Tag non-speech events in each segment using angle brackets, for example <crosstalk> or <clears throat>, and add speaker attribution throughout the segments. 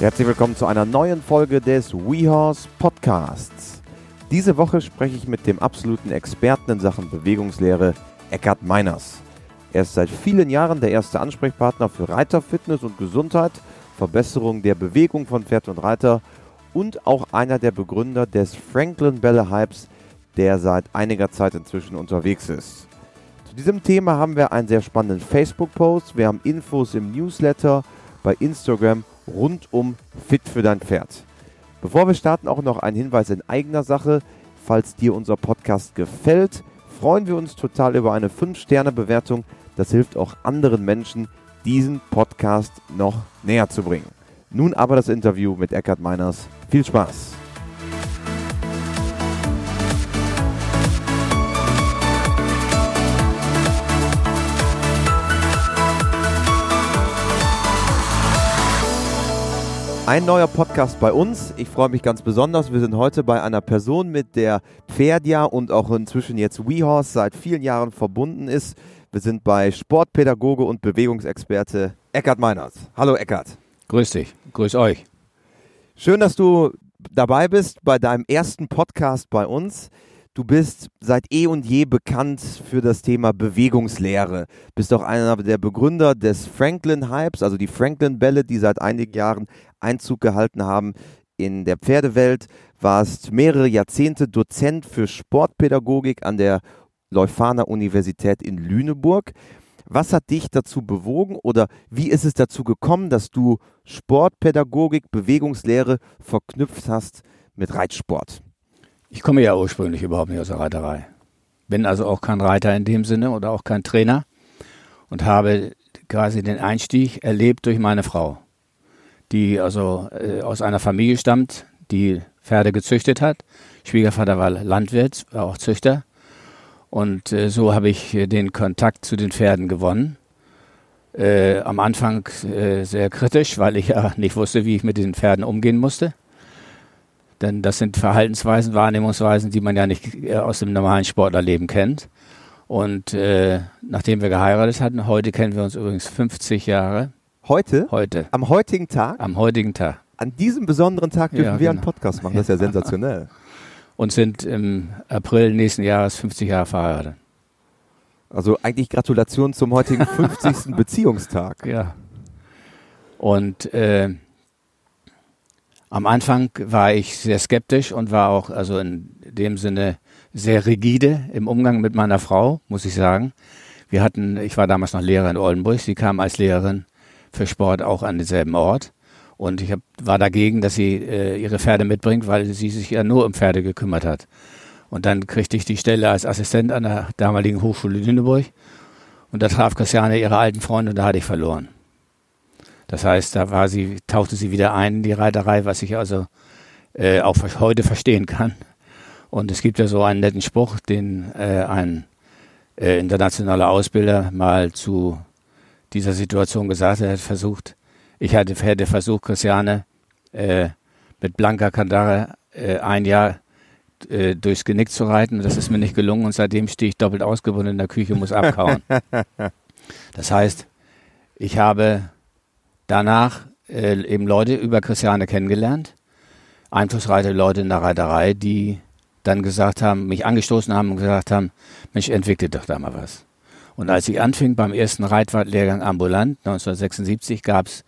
Speaker 1: Herzlich willkommen zu einer neuen Folge des WeHorse Podcasts. Diese Woche spreche ich mit dem absoluten Experten in Sachen Bewegungslehre, Eckhard Meiners. Er ist seit vielen Jahren der erste Ansprechpartner für Reiterfitness und Gesundheit, Verbesserung der Bewegung von Pferd und Reiter und auch einer der Begründer des Franklin Belle Hypes, der seit einiger Zeit inzwischen unterwegs ist. Zu diesem Thema haben wir einen sehr spannenden Facebook-Post, wir haben Infos im Newsletter, bei Instagram rund um Fit für dein Pferd. Bevor wir starten, auch noch ein Hinweis in eigener Sache. Falls dir unser Podcast gefällt, freuen wir uns total über eine 5-Sterne-Bewertung. Das hilft auch anderen Menschen, diesen Podcast noch näher zu bringen. Nun aber das Interview mit Eckhard Meiners. Viel Spaß! Ein neuer Podcast bei uns. Ich freue mich ganz besonders. Wir sind heute bei einer Person, mit der Pferdia und auch inzwischen jetzt WeHorse seit vielen Jahren verbunden ist. Wir sind bei Sportpädagoge und Bewegungsexperte Eckhard Meiners. Hallo Eckhard.
Speaker 2: Grüß dich, grüß euch.
Speaker 1: Schön, dass du dabei bist bei deinem ersten Podcast bei uns. Du bist seit eh und je bekannt für das Thema Bewegungslehre. Bist auch einer der Begründer des Franklin Hypes, also die Franklin Bälle, die seit einigen Jahren Einzug gehalten haben in der Pferdewelt. Warst mehrere Jahrzehnte Dozent für Sportpädagogik an der Leuphana Universität in Lüneburg. Was hat dich dazu bewogen oder wie ist es dazu gekommen, dass du Sportpädagogik, Bewegungslehre verknüpft hast mit Reitsport?
Speaker 2: Ich komme ja ursprünglich überhaupt nicht aus der Reiterei. Bin also auch kein Reiter in dem Sinne oder auch kein Trainer und habe quasi den Einstieg erlebt durch meine Frau, die also äh, aus einer Familie stammt, die Pferde gezüchtet hat. Schwiegervater war Landwirt, war auch Züchter. Und äh, so habe ich äh, den Kontakt zu den Pferden gewonnen. Äh, am Anfang äh, sehr kritisch, weil ich ja nicht wusste, wie ich mit den Pferden umgehen musste. Denn das sind Verhaltensweisen, Wahrnehmungsweisen, die man ja nicht äh, aus dem normalen Sportlerleben kennt. Und äh, nachdem wir geheiratet hatten, heute kennen wir uns übrigens 50 Jahre.
Speaker 1: Heute?
Speaker 2: Heute.
Speaker 1: Am heutigen Tag?
Speaker 2: Am heutigen Tag.
Speaker 1: An diesem besonderen Tag dürfen
Speaker 2: Ja,
Speaker 1: wir einen
Speaker 2: genau.
Speaker 1: Podcast machen. Das ist ja sensationell. <laughs>
Speaker 2: Und sind im April nächsten Jahres 50 Jahre verheiratet.
Speaker 1: Also eigentlich Gratulation zum heutigen <laughs> 50. Beziehungstag.
Speaker 2: Ja. Und äh, am Anfang war ich sehr skeptisch und war auch also in dem Sinne sehr rigide im Umgang mit meiner Frau, muss ich sagen. Wir hatten, ich war damals noch Lehrer in Oldenburg, sie kam als Lehrerin für Sport auch an denselben Ort. Und ich hab, war dagegen, dass sie äh, ihre Pferde mitbringt, weil sie sich ja nur um Pferde gekümmert hat. Und dann kriegte ich die Stelle als Assistent an der damaligen Hochschule Lüneburg. Und da traf Christiane ihre alten Freunde und da hatte ich verloren. Das heißt, da war sie, tauchte sie wieder ein in die Reiterei, was ich also äh, auch heute verstehen kann. Und es gibt ja so einen netten Spruch, den äh, ein äh, internationaler Ausbilder mal zu dieser Situation gesagt. Er hat versucht, ich hatte, hätte versucht, Christiane äh, mit blanker Kandare äh, ein Jahr äh, durchs Genick zu reiten. Das ist mir nicht gelungen und seitdem stehe ich doppelt ausgebunden in der Küche und muss abkauen. <laughs> Das heißt, ich habe danach äh, eben Leute über Christiane kennengelernt, einflussreiche Leute in der Reiterei, die dann gesagt haben, mich angestoßen haben und gesagt haben, Mensch, entwickle doch da mal was. Und als ich anfing beim ersten Reitwartlehrgang ambulant, 1976, gab es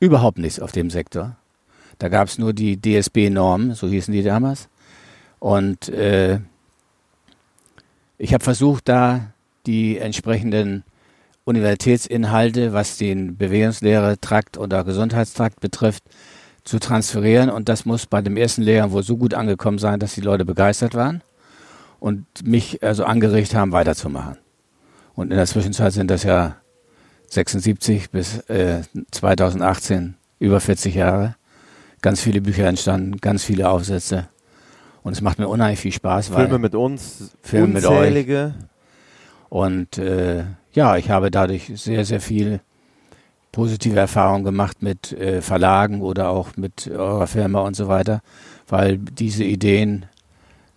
Speaker 2: überhaupt nichts auf dem Sektor. Da gab es nur die DSB-Normen, so hießen die damals. Und äh, ich habe versucht, da die entsprechenden Universitätsinhalte, was den Bewegungslehre, Trakt oder Gesundheitstrakt betrifft, zu transferieren. Und das muss bei dem ersten Lehrgang wohl so gut angekommen sein, dass die Leute begeistert waren und mich also angeregt haben, weiterzumachen. Und in der Zwischenzeit sind das ja 76 bis äh, 2018 über 40 Jahre. Ganz viele Bücher entstanden, ganz viele Aufsätze. Und es macht mir unheimlich viel Spaß, weil
Speaker 1: Filme mit uns,
Speaker 2: Filme mit
Speaker 1: unzählige.
Speaker 2: Und äh, ja, ich habe dadurch sehr, sehr viel positive Erfahrungen gemacht mit äh, Verlagen oder auch mit eurer Firma und so weiter, weil diese Ideen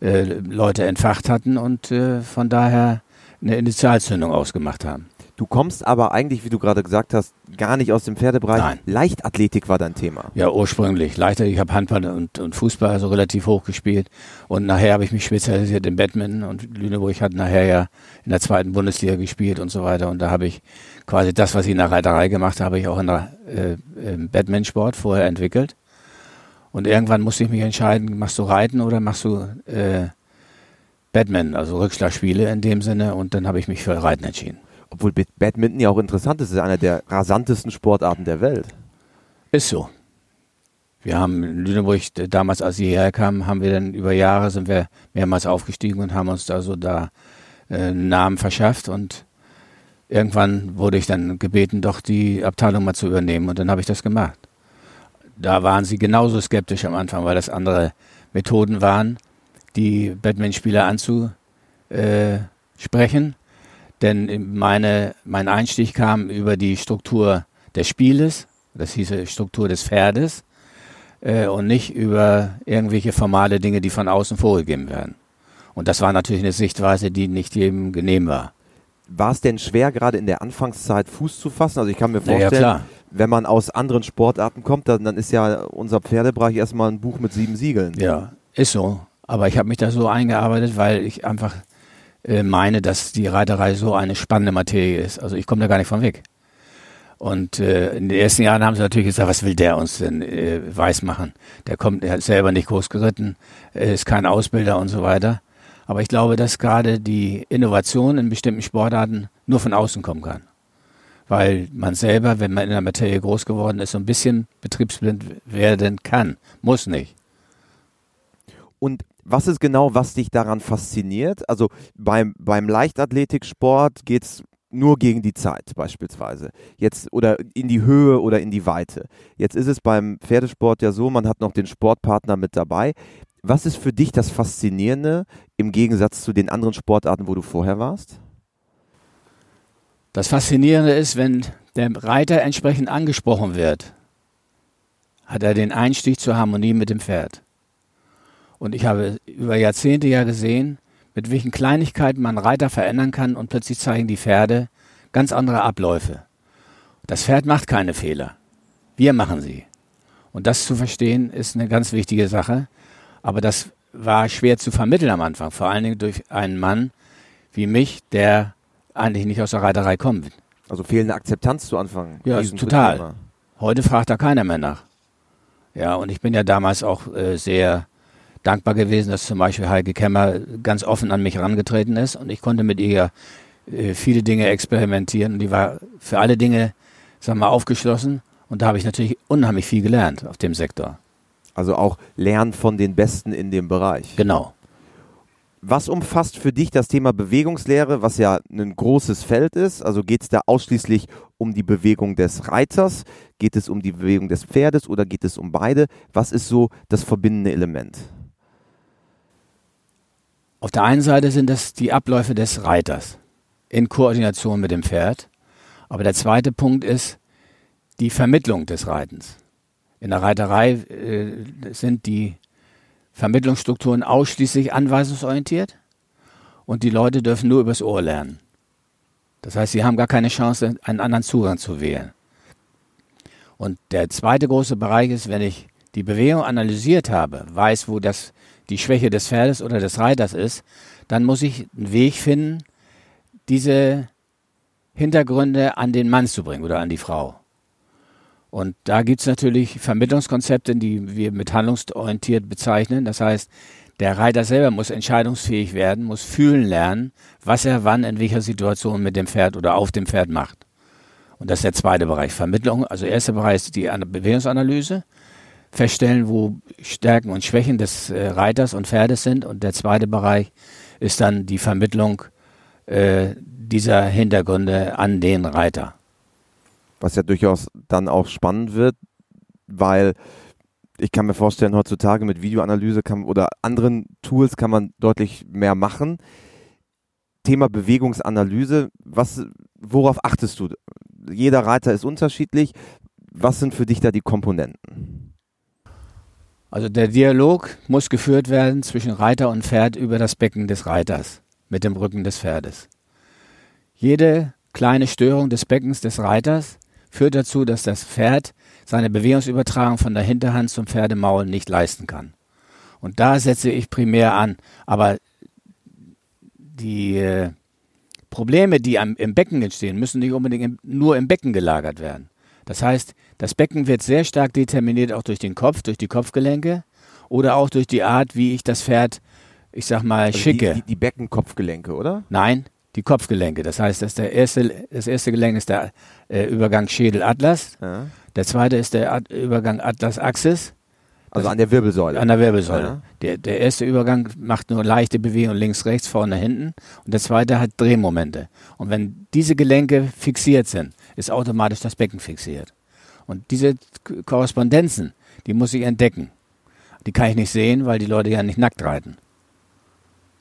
Speaker 2: äh, Leute entfacht hatten und äh, von daher eine Initialzündung ausgemacht haben.
Speaker 1: Du kommst aber eigentlich, wie du gerade gesagt hast, gar nicht aus dem Pferdebereich.
Speaker 2: Nein.
Speaker 1: Leichtathletik war dein Thema.
Speaker 2: Ja, ursprünglich. Leichter, ich habe Handball und, und Fußball also relativ hoch gespielt. Und nachher habe ich mich spezialisiert im Badminton und Lüneburg hat nachher ja in der zweiten Bundesliga gespielt und so weiter. Und da habe ich quasi das, was ich in der Reiterei gemacht habe, habe ich auch in der, äh, im Badmintonsport vorher entwickelt. Und irgendwann musste ich mich entscheiden, machst du Reiten oder machst du äh, Badminton, also Rückschlagspiele in dem Sinne. Und dann habe ich mich für Reiten entschieden.
Speaker 1: Obwohl Badminton ja auch interessant ist, es ist einer der rasantesten Sportarten der Welt.
Speaker 2: Ist so. Wir haben in Lüneburg, damals als sie hierher kamen, haben wir dann über Jahre sind wir mehrmals aufgestiegen und haben uns da so da äh, einen Namen verschafft und irgendwann wurde ich dann gebeten, doch die Abteilung mal zu übernehmen und dann habe ich das gemacht. Da waren sie genauso skeptisch am Anfang, weil das andere Methoden waren, die Badmintonspieler anzusprechen. Denn meine, mein Einstieg kam über die Struktur des Spieles, das hieße Struktur des Pferdes, äh, und nicht über irgendwelche formale Dinge, die von außen vorgegeben werden. Und das war natürlich eine Sichtweise, die nicht jedem genehm war.
Speaker 1: War es denn schwer, gerade in der Anfangszeit Fuß zu fassen? Also ich kann mir vorstellen,
Speaker 2: klar.
Speaker 1: wenn man aus anderen Sportarten kommt, dann, dann ist ja unser Pferdebereich erstmal ein Buch mit sieben Siegeln.
Speaker 2: Ja, ist so. Aber ich habe mich da so eingearbeitet, weil ich einfach äh, meine, dass die Reiterei so eine spannende Materie ist. Also ich komme da gar nicht von weg. Und äh, in den ersten Jahren haben sie natürlich gesagt, was will der uns denn äh, weismachen? Der kommt, der hat selber nicht groß geritten, äh, ist kein Ausbilder und so weiter. Aber ich glaube, dass gerade die Innovation in bestimmten Sportarten nur von außen kommen kann. Weil man selber, wenn man in der Materie groß geworden ist, so ein bisschen betriebsblind werden kann. Muss nicht.
Speaker 1: Und was ist genau, was dich daran fasziniert? Also beim, beim Leichtathletiksport geht es nur gegen die Zeit beispielsweise. Jetzt oder in die Höhe oder in die Weite. Jetzt ist es beim Pferdesport ja so, man hat noch den Sportpartner mit dabei. Was ist für dich das Faszinierende im Gegensatz zu den anderen Sportarten, wo du vorher warst?
Speaker 2: Das Faszinierende ist, wenn der Reiter entsprechend angesprochen wird, hat er den Einstieg zur Harmonie mit dem Pferd. Und ich habe über Jahrzehnte ja gesehen, mit welchen Kleinigkeiten man Reiter verändern kann und plötzlich zeigen die Pferde ganz andere Abläufe. Das Pferd macht keine Fehler. Wir machen sie. Und das zu verstehen ist eine ganz wichtige Sache. Aber das war schwer zu vermitteln am Anfang, vor allen Dingen durch einen Mann wie mich, der eigentlich nicht aus der Reiterei kommt.
Speaker 1: Also fehlende Akzeptanz zu Anfang.
Speaker 2: Ja, total. Heute fragt da keiner mehr nach. Ja, und ich bin ja damals auch äh, sehr dankbar gewesen, dass zum Beispiel Heike Kemmer ganz offen an mich herangetreten ist und ich konnte mit ihr äh, viele Dinge experimentieren und die war für alle Dinge, sagen wir mal, aufgeschlossen und da habe ich natürlich unheimlich viel gelernt auf dem Sektor.
Speaker 1: Also auch lernen von den Besten in dem Bereich.
Speaker 2: Genau.
Speaker 1: Was umfasst für dich das Thema Bewegungslehre, was ja ein großes Feld ist? Also geht es da ausschließlich um die Bewegung des Reiters? Geht es um die Bewegung des Pferdes oder geht es um beide? Was ist so das verbindende Element?
Speaker 2: Auf der einen Seite sind das die Abläufe des Reiters in Koordination mit dem Pferd. Aber der zweite Punkt ist die Vermittlung des Reitens. In der Reiterei äh, sind die Vermittlungsstrukturen ausschließlich anweisungsorientiert und die Leute dürfen nur übers Ohr lernen. Das heißt, sie haben gar keine Chance, einen anderen Zugang zu wählen. Und der zweite große Bereich ist, wenn ich die Bewegung analysiert habe, weiß, wo das die Schwäche des Pferdes oder des Reiters ist, dann muss ich einen Weg finden, diese Hintergründe an den Mann zu bringen oder an die Frau. Und da gibt es natürlich Vermittlungskonzepte, die wir mit handlungsorientiert bezeichnen. Das heißt, der Reiter selber muss entscheidungsfähig werden, muss fühlen lernen, was er wann in welcher Situation mit dem Pferd oder auf dem Pferd macht. Und das ist der zweite Bereich. Vermittlung, also der erste Bereich ist die Bewegungsanalyse feststellen, wo Stärken und Schwächen des äh, Reiters und Pferdes sind. Und der zweite Bereich ist dann die Vermittlung äh, dieser Hintergründe an den Reiter.
Speaker 1: Was ja durchaus dann auch spannend wird, weil ich kann mir vorstellen, heutzutage mit Videoanalyse kann, oder anderen Tools kann man deutlich mehr machen. Thema Bewegungsanalyse, was, worauf achtest du? Jeder Reiter ist unterschiedlich. Was sind für dich da die Komponenten?
Speaker 2: Also der Dialog muss geführt werden zwischen Reiter und Pferd über das Becken des Reiters mit dem Rücken des Pferdes. Jede kleine Störung des Beckens des Reiters führt dazu, dass das Pferd seine Bewegungsübertragung von der Hinterhand zum Pferdemaul nicht leisten kann. Und da setze ich primär an. Aber die äh, Probleme, die im Becken entstehen, müssen nicht unbedingt nur im Becken gelagert werden. Das heißt, das Becken wird sehr stark determiniert auch durch den Kopf, durch die Kopfgelenke oder auch durch die Art, wie ich das Pferd, ich sag mal, also schicke.
Speaker 1: Die, die, die Beckenkopfgelenke, oder?
Speaker 2: Nein, die Kopfgelenke. Das heißt, das, der erste, das erste Gelenk ist der äh, Übergang Schädel-Atlas. Ja. Der zweite ist der Ad Übergang Atlas-Axis.
Speaker 1: Also an der Wirbelsäule.
Speaker 2: An der Wirbelsäule. Ja. Der, der erste Übergang macht nur leichte Bewegung links, rechts, vorne, hinten. Und der zweite hat Drehmomente. Und wenn diese Gelenke fixiert sind, ist automatisch das Becken fixiert. Und diese Korrespondenzen, die muss ich entdecken. Die kann ich nicht sehen, weil die Leute ja nicht nackt reiten.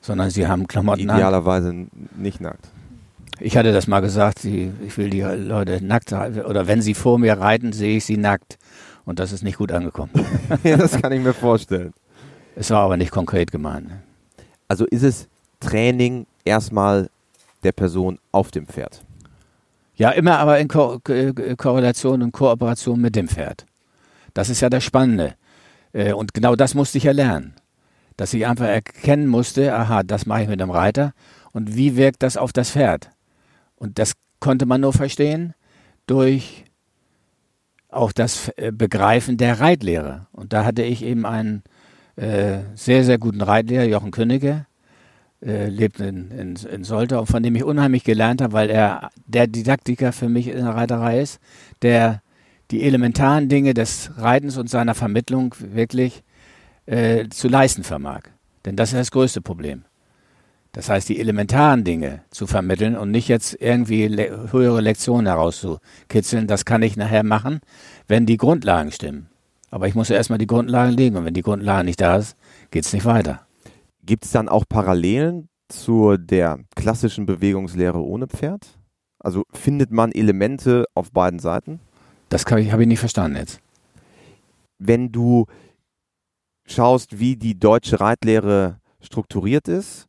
Speaker 2: Sondern sie haben Klamotten
Speaker 1: Idealerweise an. nicht nackt.
Speaker 2: Ich hatte das mal gesagt, ich will die Leute nackt oder wenn sie vor mir reiten, sehe ich sie nackt. Und das ist nicht gut angekommen. <laughs>
Speaker 1: ja, das kann ich mir vorstellen.
Speaker 2: Es war aber nicht konkret gemeint.
Speaker 1: Also ist es Training erstmal der Person auf dem Pferd?
Speaker 2: Ja, immer aber in Ko Korrelation und Kooperation mit dem Pferd. Das ist ja das Spannende. Äh, und genau das musste ich ja lernen. Dass ich einfach erkennen musste, aha, das mache ich mit dem Reiter. Und wie wirkt das auf das Pferd? Und das konnte man nur verstehen durch auch das äh, Begreifen der Reitlehre. Und da hatte ich eben einen äh, sehr, sehr guten Reitlehrer, Jochen Königke, äh, lebt in, in, in Soltau, von dem ich unheimlich gelernt habe, weil er der Didaktiker für mich in der Reiterei ist, der die elementaren Dinge des Reitens und seiner Vermittlung wirklich äh, zu leisten vermag. Denn das ist das größte Problem. Das heißt, die elementaren Dinge zu vermitteln und nicht jetzt irgendwie le höhere Lektionen herauszukitzeln, das kann ich nachher machen, wenn die Grundlagen stimmen. Aber ich muss ja erstmal die Grundlagen legen und wenn die Grundlage nicht da ist, geht es nicht weiter.
Speaker 1: Gibt es dann auch Parallelen zu der klassischen Bewegungslehre ohne Pferd? Also findet man Elemente auf beiden Seiten?
Speaker 2: Das habe ich, hab ich nicht verstanden jetzt.
Speaker 1: Wenn du schaust, wie die deutsche Reitlehre strukturiert ist,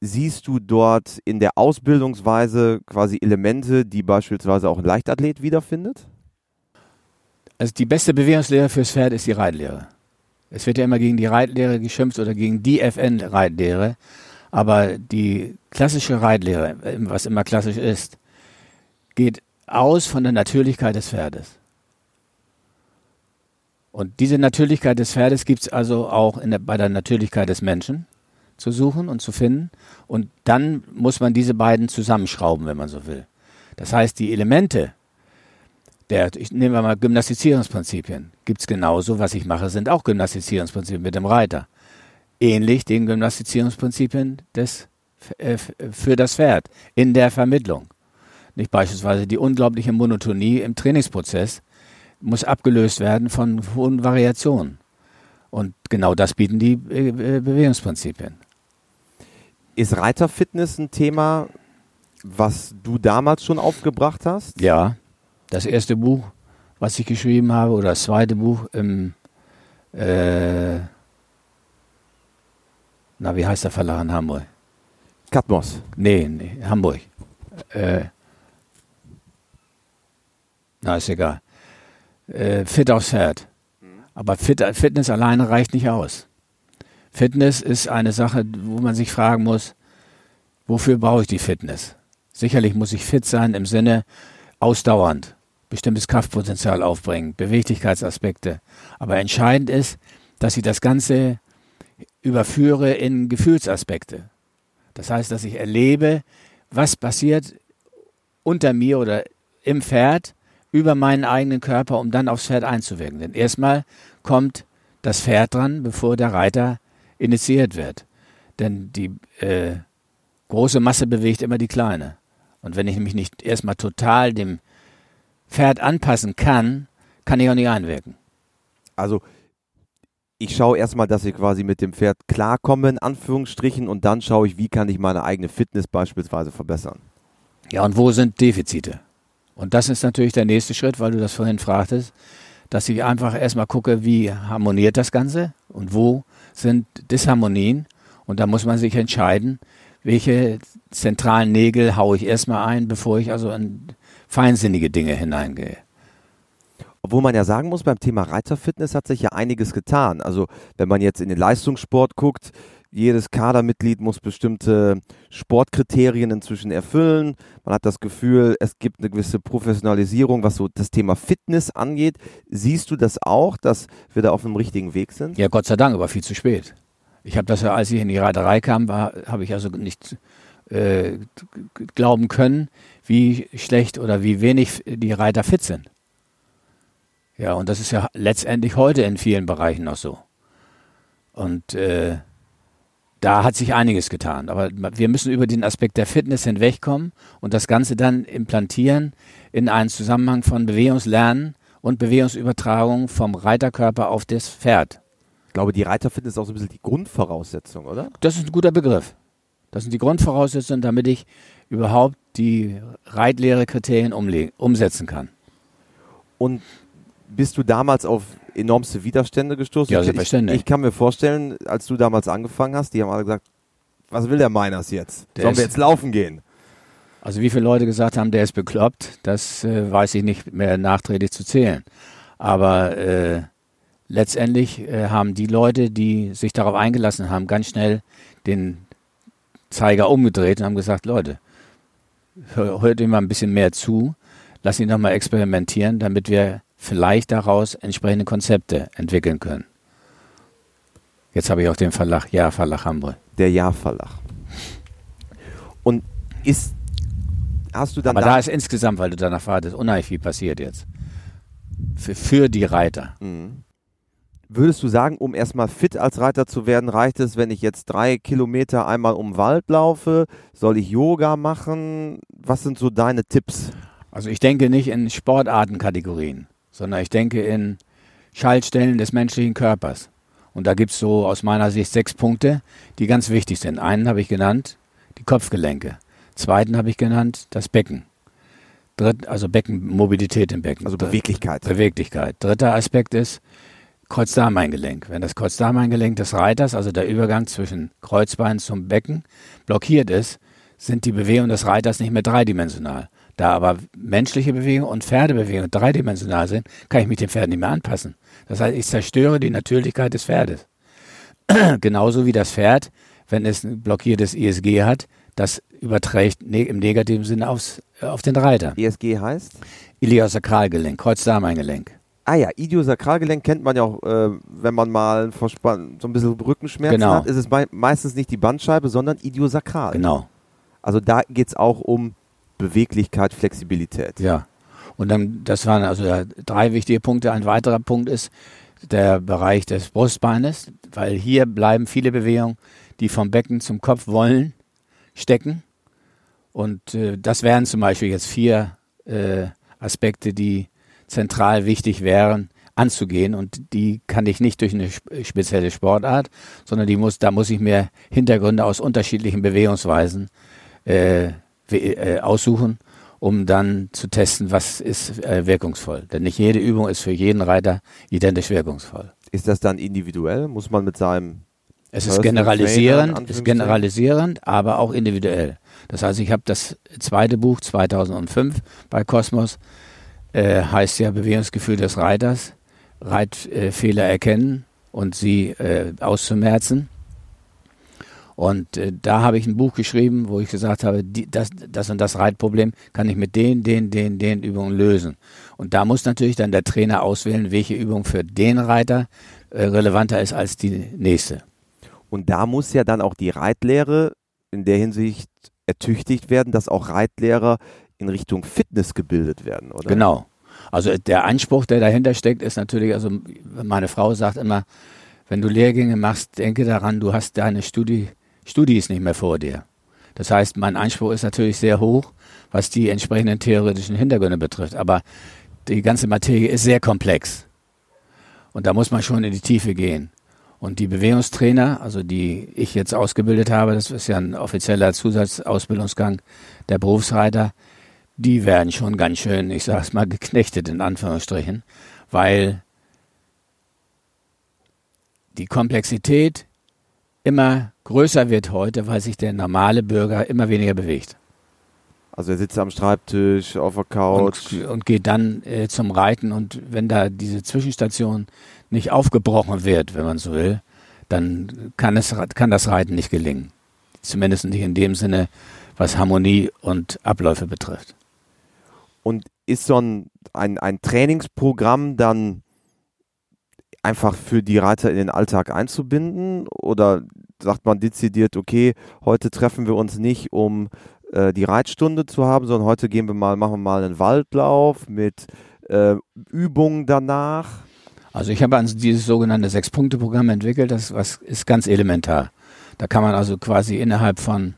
Speaker 1: siehst du dort in der Ausbildungsweise quasi Elemente, die beispielsweise auch ein Leichtathlet wiederfindet?
Speaker 2: Also die beste Bewegungslehre fürs Pferd ist die Reitlehre. Es wird ja immer gegen die Reitlehre geschimpft oder gegen die FN-Reitlehre. Aber die klassische Reitlehre, was immer klassisch ist, geht aus von der Natürlichkeit des Pferdes. Und diese Natürlichkeit des Pferdes gibt es also auch der, bei der Natürlichkeit des Menschen zu suchen und zu finden. Und dann muss man diese beiden zusammenschrauben, wenn man so will. Das heißt, die Elemente der, ich nehme mal Gymnastizierungsprinzipien, gibt es genauso. Was ich mache, sind auch Gymnastizierungsprinzipien mit dem Reiter. Ähnlich den Gymnastizierungsprinzipien des, äh, für das Pferd in der Vermittlung. Nicht beispielsweise die unglaubliche Monotonie im Trainingsprozess muss abgelöst werden von hohen Variationen. Und genau das bieten die äh, äh, Bewegungsprinzipien.
Speaker 1: Ist Reiterfitness ein Thema, was du damals schon aufgebracht hast?
Speaker 2: Ja, das erste Buch, was ich geschrieben habe, oder das zweite Buch im, äh, na, wie heißt der Verlag in Hamburg?
Speaker 1: Katmos.
Speaker 2: Nee, nee, Hamburg. Äh, na, ist egal. Äh, fit aufs Pferd. Aber Fit, Fitness alleine reicht nicht aus. Fitness ist eine Sache, wo man sich fragen muss, wofür brauche ich die Fitness? Sicherlich muss ich fit sein im Sinne ausdauernd, bestimmtes Kraftpotenzial aufbringen, Beweglichkeitsaspekte. Aber entscheidend ist, dass ich das Ganze überführe in Gefühlsaspekte. Das heißt, dass ich erlebe, was passiert unter mir oder im Pferd über meinen eigenen Körper, um dann aufs Pferd einzuwirken. Denn erstmal kommt das Pferd dran, bevor der Reiter initiiert wird. Denn die äh, große Masse bewegt immer die kleine. Und wenn ich mich nicht erstmal total dem Pferd anpassen kann, kann ich auch nicht einwirken.
Speaker 1: Also ich schaue erstmal, dass ich quasi mit dem Pferd klarkomme, in Anführungsstrichen, und dann schaue ich, wie kann ich meine eigene Fitness beispielsweise verbessern.
Speaker 2: Ja, und wo sind Defizite? Und das ist natürlich der nächste Schritt, weil du das vorhin fragtest, dass ich einfach erstmal gucke, wie harmoniert das Ganze und wo sind Disharmonien. Und da muss man sich entscheiden, welche zentralen Nägel haue ich erstmal ein, bevor ich also in feinsinnige Dinge hineingehe.
Speaker 1: Obwohl man ja sagen muss, beim Thema Reiterfitness hat sich ja einiges getan. Also wenn man jetzt in den Leistungssport guckt, jedes Kadermitglied muss bestimmte Sportkriterien inzwischen erfüllen. Man hat das Gefühl, es gibt eine gewisse Professionalisierung, was so das Thema Fitness angeht. Siehst du das auch, dass wir da auf dem richtigen Weg sind?
Speaker 2: Ja, Gott sei Dank, aber viel zu spät. Ich habe das ja, als ich in die Reiterei kam, habe ich also nicht äh, glauben können, wie schlecht oder wie wenig die Reiter fit sind. Ja, und das ist ja letztendlich heute in vielen Bereichen noch so. Und äh, da hat sich einiges getan. Aber wir müssen über den Aspekt der Fitness hinwegkommen und das Ganze dann implantieren in einen Zusammenhang von Bewegungslernen und Bewegungsübertragung vom Reiterkörper auf das Pferd.
Speaker 1: Ich glaube, die Reiterfitness ist auch so ein bisschen die Grundvoraussetzung, oder?
Speaker 2: Das ist ein guter Begriff. Das sind die Grundvoraussetzungen, damit ich überhaupt die Reitlehre-Kriterien umsetzen kann.
Speaker 1: Und bist du damals auf enormste Widerstände gestoßen?
Speaker 2: Ja, selbstverständlich.
Speaker 1: Ich, ich kann mir vorstellen, als du damals angefangen hast, die haben alle gesagt, was will der Meiners jetzt? Der Sollen wir jetzt laufen gehen?
Speaker 2: Also wie viele Leute gesagt haben, der ist bekloppt, das äh, weiß ich nicht mehr nachträglich zu zählen. Aber äh, letztendlich äh, haben die Leute, die sich darauf eingelassen haben, ganz schnell den Zeiger umgedreht und haben gesagt, Leute, hört ihm mal ein bisschen mehr zu, lass ihn doch mal experimentieren, damit wir vielleicht daraus entsprechende Konzepte entwickeln können. Jetzt habe ich auch den Verlag, Ja Verlag Hamburg.
Speaker 1: Der Ja Verlag. Und ist, hast du dann.
Speaker 2: Aber da, da ist insgesamt, weil du danach wartest, unheimlich viel passiert jetzt. Für, für die Reiter. Mhm.
Speaker 1: Würdest du sagen, um erstmal fit als Reiter zu werden, reicht es, wenn ich jetzt drei Kilometer einmal um den Wald laufe? Soll ich Yoga machen? Was sind so deine Tipps?
Speaker 2: Also ich denke nicht in Sportartenkategorien sondern ich denke in Schaltstellen des menschlichen Körpers. Und da gibt es so aus meiner Sicht sechs Punkte, die ganz wichtig sind. Einen habe ich genannt, die Kopfgelenke. Zweiten habe ich genannt, das Becken. Dritt, also Beckenmobilität im Becken.
Speaker 1: Also Beweglichkeit.
Speaker 2: Beweglichkeit. Dritter Aspekt ist Kreuzdarmeingelenk. Wenn das Kreuzdarmeingelenk des Reiters, also der Übergang zwischen Kreuzbein zum Becken, blockiert ist, sind die Bewegungen des Reiters nicht mehr dreidimensional. Da aber menschliche Bewegung und Pferdebewegung dreidimensional sind, kann ich mich dem Pferd nicht mehr anpassen. Das heißt, ich zerstöre die Natürlichkeit des Pferdes. <clears throat> Genauso wie das Pferd, wenn es ein blockiertes ISG hat, das überträgt ne im negativen Sinne aufs, äh, auf den Reiter.
Speaker 1: ISG heißt?
Speaker 2: Iliosakralgelenk, Kreuzdarmeingelenk.
Speaker 1: Ah ja, Idiosakralgelenk kennt man ja auch, äh, wenn man mal so ein bisschen Rückenschmerzen genau. hat, ist es meistens nicht die Bandscheibe, sondern Idiosakral.
Speaker 2: Genau.
Speaker 1: Also da geht es auch um Beweglichkeit, Flexibilität.
Speaker 2: Ja. Und dann, das waren also drei wichtige Punkte. Ein weiterer Punkt ist der Bereich des Brustbeines, weil hier bleiben viele Bewegungen, die vom Becken zum Kopf wollen, stecken. Und äh, das wären zum Beispiel jetzt vier äh, Aspekte, die zentral wichtig wären anzugehen und die kann ich nicht durch eine spezielle Sportart, sondern die muss, da muss ich mir Hintergründe aus unterschiedlichen Bewegungsweisen äh, äh, aussuchen, um dann zu testen, was ist äh, wirkungsvoll. Denn nicht jede Übung ist für jeden Reiter identisch wirkungsvoll.
Speaker 1: Ist das dann individuell? Muss man mit seinem
Speaker 2: es ist generalisierend, ist generalisierend, aber auch individuell. Das heißt, ich habe das zweite Buch 2005 bei Kosmos, äh, heißt ja Bewegungsgefühl des Reiters, Reitfehler erkennen und sie äh, auszumerzen. Und äh, da habe ich ein Buch geschrieben, wo ich gesagt habe, die, das, das und das Reitproblem kann ich mit den, den, den, den Übungen lösen. Und da muss natürlich dann der Trainer auswählen, welche Übung für den Reiter äh, relevanter ist als die nächste.
Speaker 1: Und da muss ja dann auch die Reitlehre in der Hinsicht ertüchtigt werden, dass auch Reitlehrer in Richtung Fitness gebildet werden, oder?
Speaker 2: Genau. Also der Anspruch, der dahinter steckt, ist natürlich, also meine Frau sagt immer, wenn du Lehrgänge machst, denke daran, du hast deine Studie ist nicht mehr vor dir. Das heißt, mein Anspruch ist natürlich sehr hoch, was die entsprechenden theoretischen Hintergründe betrifft. Aber die ganze Materie ist sehr komplex. Und da muss man schon in die Tiefe gehen. Und die Bewegungstrainer, also die ich jetzt ausgebildet habe, das ist ja ein offizieller Zusatzausbildungsgang der Berufsreiter, die werden schon ganz schön, ich sag's mal, geknechtet in Anführungsstrichen, weil die Komplexität immer größer wird heute, weil sich der normale Bürger immer weniger bewegt.
Speaker 1: Also er sitzt am Schreibtisch, auf der Couch.
Speaker 2: Und, und geht dann äh, zum Reiten und wenn da diese Zwischenstation nicht aufgebrochen wird, wenn man so will, dann kann, es, kann das Reiten nicht gelingen. Zumindest nicht in dem Sinne, was Harmonie und Abläufe betrifft.
Speaker 1: Und ist so ein, ein, ein Trainingsprogramm dann einfach für die Reiter in den Alltag einzubinden? Oder sagt man dezidiert, okay, heute treffen wir uns nicht, um äh, die Reitstunde zu haben, sondern heute gehen wir mal, machen wir mal einen Waldlauf mit äh, Übungen danach?
Speaker 2: Also ich habe also dieses sogenannte Sechs-Punkte-Programm entwickelt, das was ist ganz elementar. Da kann man also quasi innerhalb von,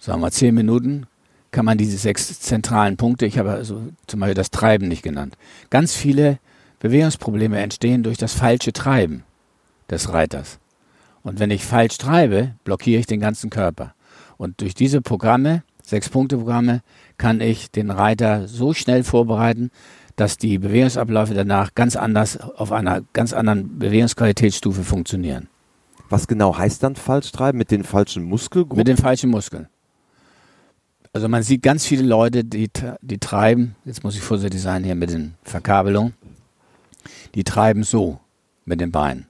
Speaker 2: sagen wir, zehn Minuten kann man diese sechs zentralen Punkte, ich habe also zum Beispiel das Treiben nicht genannt. Ganz viele Bewegungsprobleme entstehen durch das falsche Treiben des Reiters. Und wenn ich falsch treibe, blockiere ich den ganzen Körper. Und durch diese Programme, Sechs-Punkte-Programme, kann ich den Reiter so schnell vorbereiten, dass die Bewegungsabläufe danach ganz anders auf einer ganz anderen Bewegungsqualitätsstufe funktionieren.
Speaker 1: Was genau heißt dann falsch treiben? Mit den falschen Muskelgruppen?
Speaker 2: Mit den falschen Muskeln. Also man sieht ganz viele Leute, die, die treiben, jetzt muss ich vorsichtig sein hier mit den Verkabelungen, die treiben so mit den Beinen.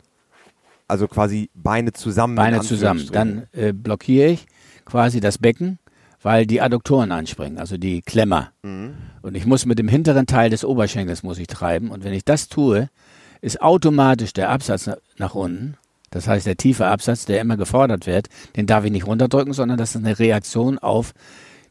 Speaker 1: Also quasi Beine zusammen.
Speaker 2: Beine zusammen. Dann äh, blockiere ich quasi das Becken, weil die Adduktoren anspringen, also die Klemmer. Mhm. Und ich muss mit dem hinteren Teil des Oberschenkels muss ich treiben. Und wenn ich das tue, ist automatisch der Absatz nach unten. Das heißt, der tiefe Absatz, der immer gefordert wird, den darf ich nicht runterdrücken, sondern das ist eine Reaktion auf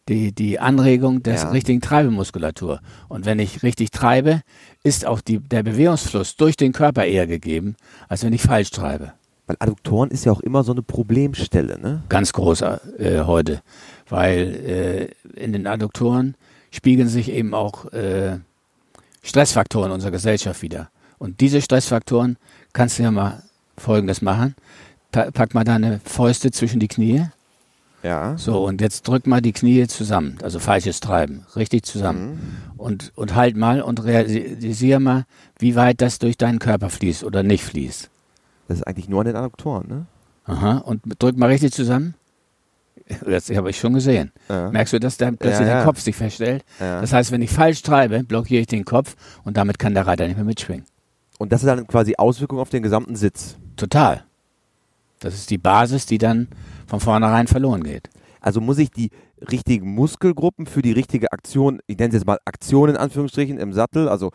Speaker 2: die, die Anregung der ja. richtigen Treibemuskulatur. Und wenn ich richtig treibe, ist auch die, der Bewegungsfluss durch den Körper eher gegeben, als wenn ich falsch treibe.
Speaker 1: Weil Adduktoren ist ja auch immer so eine Problemstelle, ne?
Speaker 2: Ganz groß äh, heute. Weil äh, in den Adduktoren spiegeln sich eben auch äh, Stressfaktoren unserer Gesellschaft wieder. Und diese Stressfaktoren kannst du ja mal folgendes machen. Pack mal deine Fäuste zwischen die Knie
Speaker 1: ja.
Speaker 2: So, und jetzt drück mal die Knie zusammen, also falsches Treiben, richtig zusammen. Mhm. Und, und halt mal und realisier mal, wie weit das durch deinen Körper fließt oder nicht fließt.
Speaker 1: Das ist eigentlich nur an den Adduktoren, ne?
Speaker 2: Aha, und drück mal richtig zusammen. Das habe ich schon gesehen. Ja. Merkst du, dass da plötzlich ja, ja. der Kopf sich verstellt? Das heißt, wenn ich falsch treibe, blockiere ich den Kopf und damit kann der Reiter nicht mehr mitschwingen.
Speaker 1: Und das ist dann quasi Auswirkung auf den gesamten Sitz.
Speaker 2: Total. Das ist die Basis, die dann von vornherein verloren geht.
Speaker 1: Also muss ich die richtigen Muskelgruppen für die richtige Aktion, ich nenne es jetzt mal Aktion in Anführungsstrichen im Sattel, also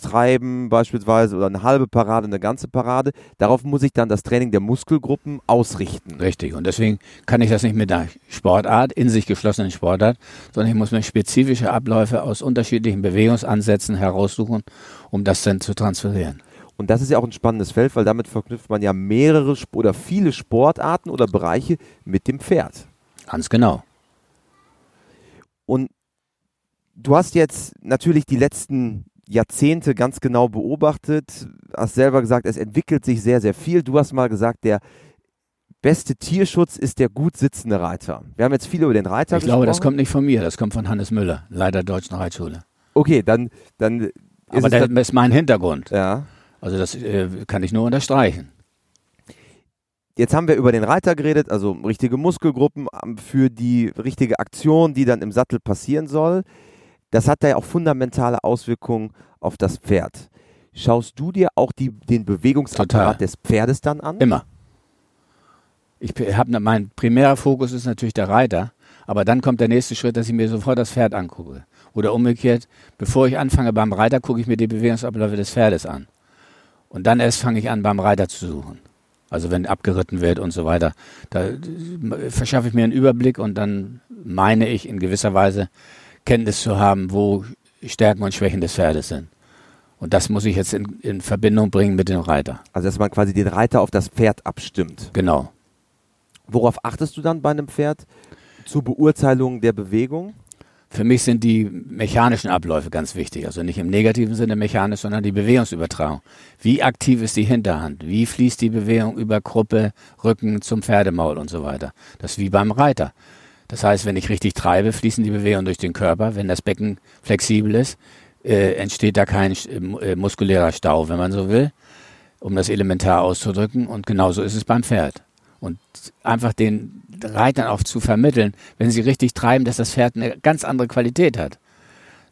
Speaker 1: Treiben beispielsweise oder eine halbe Parade, eine ganze Parade, darauf muss ich dann das Training der Muskelgruppen ausrichten.
Speaker 2: Richtig, und deswegen kann ich das nicht mit einer Sportart, in sich geschlossenen Sportart, sondern ich muss mir spezifische Abläufe aus unterschiedlichen Bewegungsansätzen heraussuchen, um das dann zu transferieren.
Speaker 1: Und das ist ja auch ein spannendes Feld, weil damit verknüpft man ja mehrere oder viele Sportarten oder Bereiche mit dem Pferd.
Speaker 2: Ganz genau.
Speaker 1: Und du hast jetzt natürlich die letzten Jahrzehnte ganz genau beobachtet, hast selber gesagt, es entwickelt sich sehr, sehr viel. Du hast mal gesagt, der beste Tierschutz ist der gut sitzende Reiter. Wir haben jetzt viel über den Reiter
Speaker 2: ich gesprochen. Ich glaube, das kommt nicht von mir, das kommt von Hannes Müller, Leiter Deutschen Reitschule.
Speaker 1: Okay, dann, dann
Speaker 2: Aber das ist mein Hintergrund.
Speaker 1: Ja.
Speaker 2: Also das äh, kann ich nur unterstreichen.
Speaker 1: Jetzt haben wir über den Reiter geredet, also richtige Muskelgruppen ähm, für die richtige Aktion, die dann im Sattel passieren soll. Das hat ja auch fundamentale Auswirkungen auf das Pferd. Schaust du dir auch die, den Bewegungsapparat des Pferdes dann an?
Speaker 2: Immer. Ich habe mein primärer Fokus ist natürlich der Reiter, aber dann kommt der nächste Schritt, dass ich mir sofort das Pferd angucke. Oder umgekehrt, bevor ich anfange beim Reiter, gucke ich mir die Bewegungsabläufe des Pferdes an. Und dann erst fange ich an, beim Reiter zu suchen. Also wenn abgeritten wird und so weiter. Da verschaffe ich mir einen Überblick und dann meine ich in gewisser Weise Kenntnis zu haben, wo Stärken und Schwächen des Pferdes sind. Und das muss ich jetzt in, in Verbindung bringen mit dem Reiter.
Speaker 1: Also dass man quasi den Reiter auf das Pferd abstimmt.
Speaker 2: Genau.
Speaker 1: Worauf achtest du dann bei einem Pferd zur Beurteilung der Bewegung?
Speaker 2: Für mich sind die mechanischen Abläufe ganz wichtig. Also nicht im negativen Sinne mechanisch, sondern die Bewegungsübertragung. Wie aktiv ist die Hinterhand? Wie fließt die Bewegung über Gruppe, Rücken zum Pferdemaul und so weiter? Das ist wie beim Reiter. Das heißt, wenn ich richtig treibe, fließen die Bewegungen durch den Körper. Wenn das Becken flexibel ist, äh, entsteht da kein äh, muskulärer Stau, wenn man so will, um das elementar auszudrücken. Und genauso ist es beim Pferd. Und einfach den Reitern auch zu vermitteln, wenn sie richtig treiben, dass das Pferd eine ganz andere Qualität hat.